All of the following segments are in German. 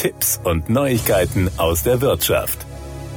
Tipps und Neuigkeiten aus der Wirtschaft.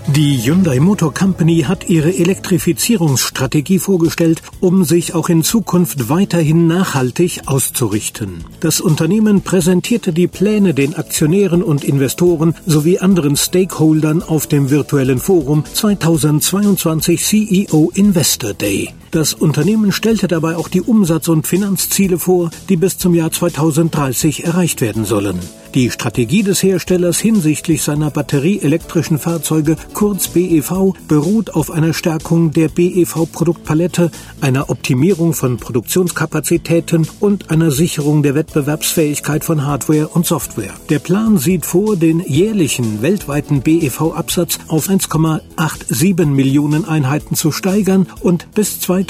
Die Hyundai Motor Company hat ihre Elektrifizierungsstrategie vorgestellt, um sich auch in Zukunft weiterhin nachhaltig auszurichten. Das Unternehmen präsentierte die Pläne den Aktionären und Investoren sowie anderen Stakeholdern auf dem virtuellen Forum 2022 CEO Investor Day. Das Unternehmen stellte dabei auch die Umsatz- und Finanzziele vor, die bis zum Jahr 2030 erreicht werden sollen. Die Strategie des Herstellers hinsichtlich seiner batterieelektrischen Fahrzeuge, kurz BEV, beruht auf einer Stärkung der BEV-Produktpalette, einer Optimierung von Produktionskapazitäten und einer Sicherung der Wettbewerbsfähigkeit von Hardware und Software. Der Plan sieht vor, den jährlichen weltweiten BEV-Absatz auf 1,87 Millionen Einheiten zu steigern und bis 2030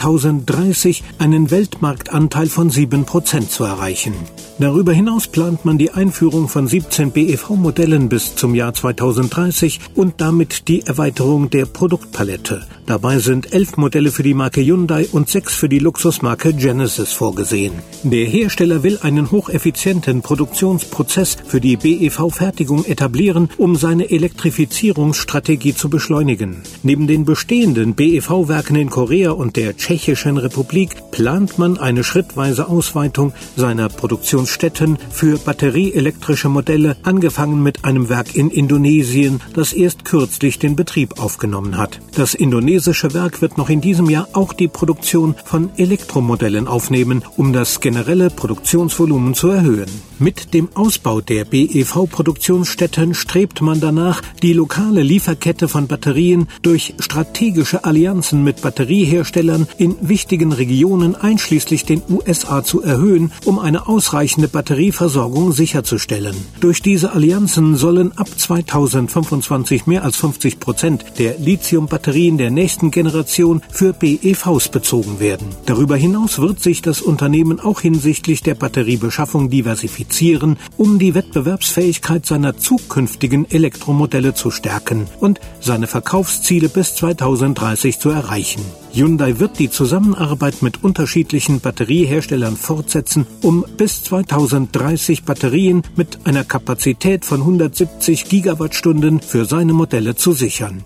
einen Weltmarktanteil von 7 Prozent zu erreichen. Darüber hinaus plant man die Einführung von 17 BEV-Modellen bis zum Jahr 2030 und damit die Erweiterung der Produktpalette. Dabei sind elf Modelle für die Marke Hyundai und sechs für die Luxusmarke Genesis vorgesehen. Der Hersteller will einen hocheffizienten Produktionsprozess für die BEV-Fertigung etablieren, um seine Elektrifizierungsstrategie zu beschleunigen. Neben den bestehenden BEV-Werken in Korea und der Tschechischen Republik plant man eine schrittweise Ausweitung seiner Produktionsstätten für batterieelektrische Modelle, angefangen mit einem Werk in Indonesien, das erst kürzlich den Betrieb aufgenommen hat. Das indonesische Werk wird noch in diesem Jahr auch die Produktion von Elektromodellen aufnehmen, um das generelle Produktionsvolumen zu erhöhen. Mit dem Ausbau der BEV-Produktionsstätten strebt man danach, die lokale Lieferkette von Batterien durch strategische Allianzen mit Batterieherstellern in wichtigen Regionen einschließlich den USA zu erhöhen, um eine ausreichende Batterieversorgung sicherzustellen. Durch diese Allianzen sollen ab 2025 mehr als 50 Prozent der Lithium-Batterien der nächsten Generation für BEVs bezogen werden. Darüber hinaus wird sich das Unternehmen auch hinsichtlich der Batteriebeschaffung diversifizieren, um die Wettbewerbsfähigkeit seiner zukünftigen Elektromodelle zu stärken und seine Verkaufsziele bis 2030 zu erreichen. Hyundai wird die Zusammenarbeit mit unterschiedlichen Batterieherstellern fortsetzen, um bis 2030 Batterien mit einer Kapazität von 170 Gigawattstunden für seine Modelle zu sichern.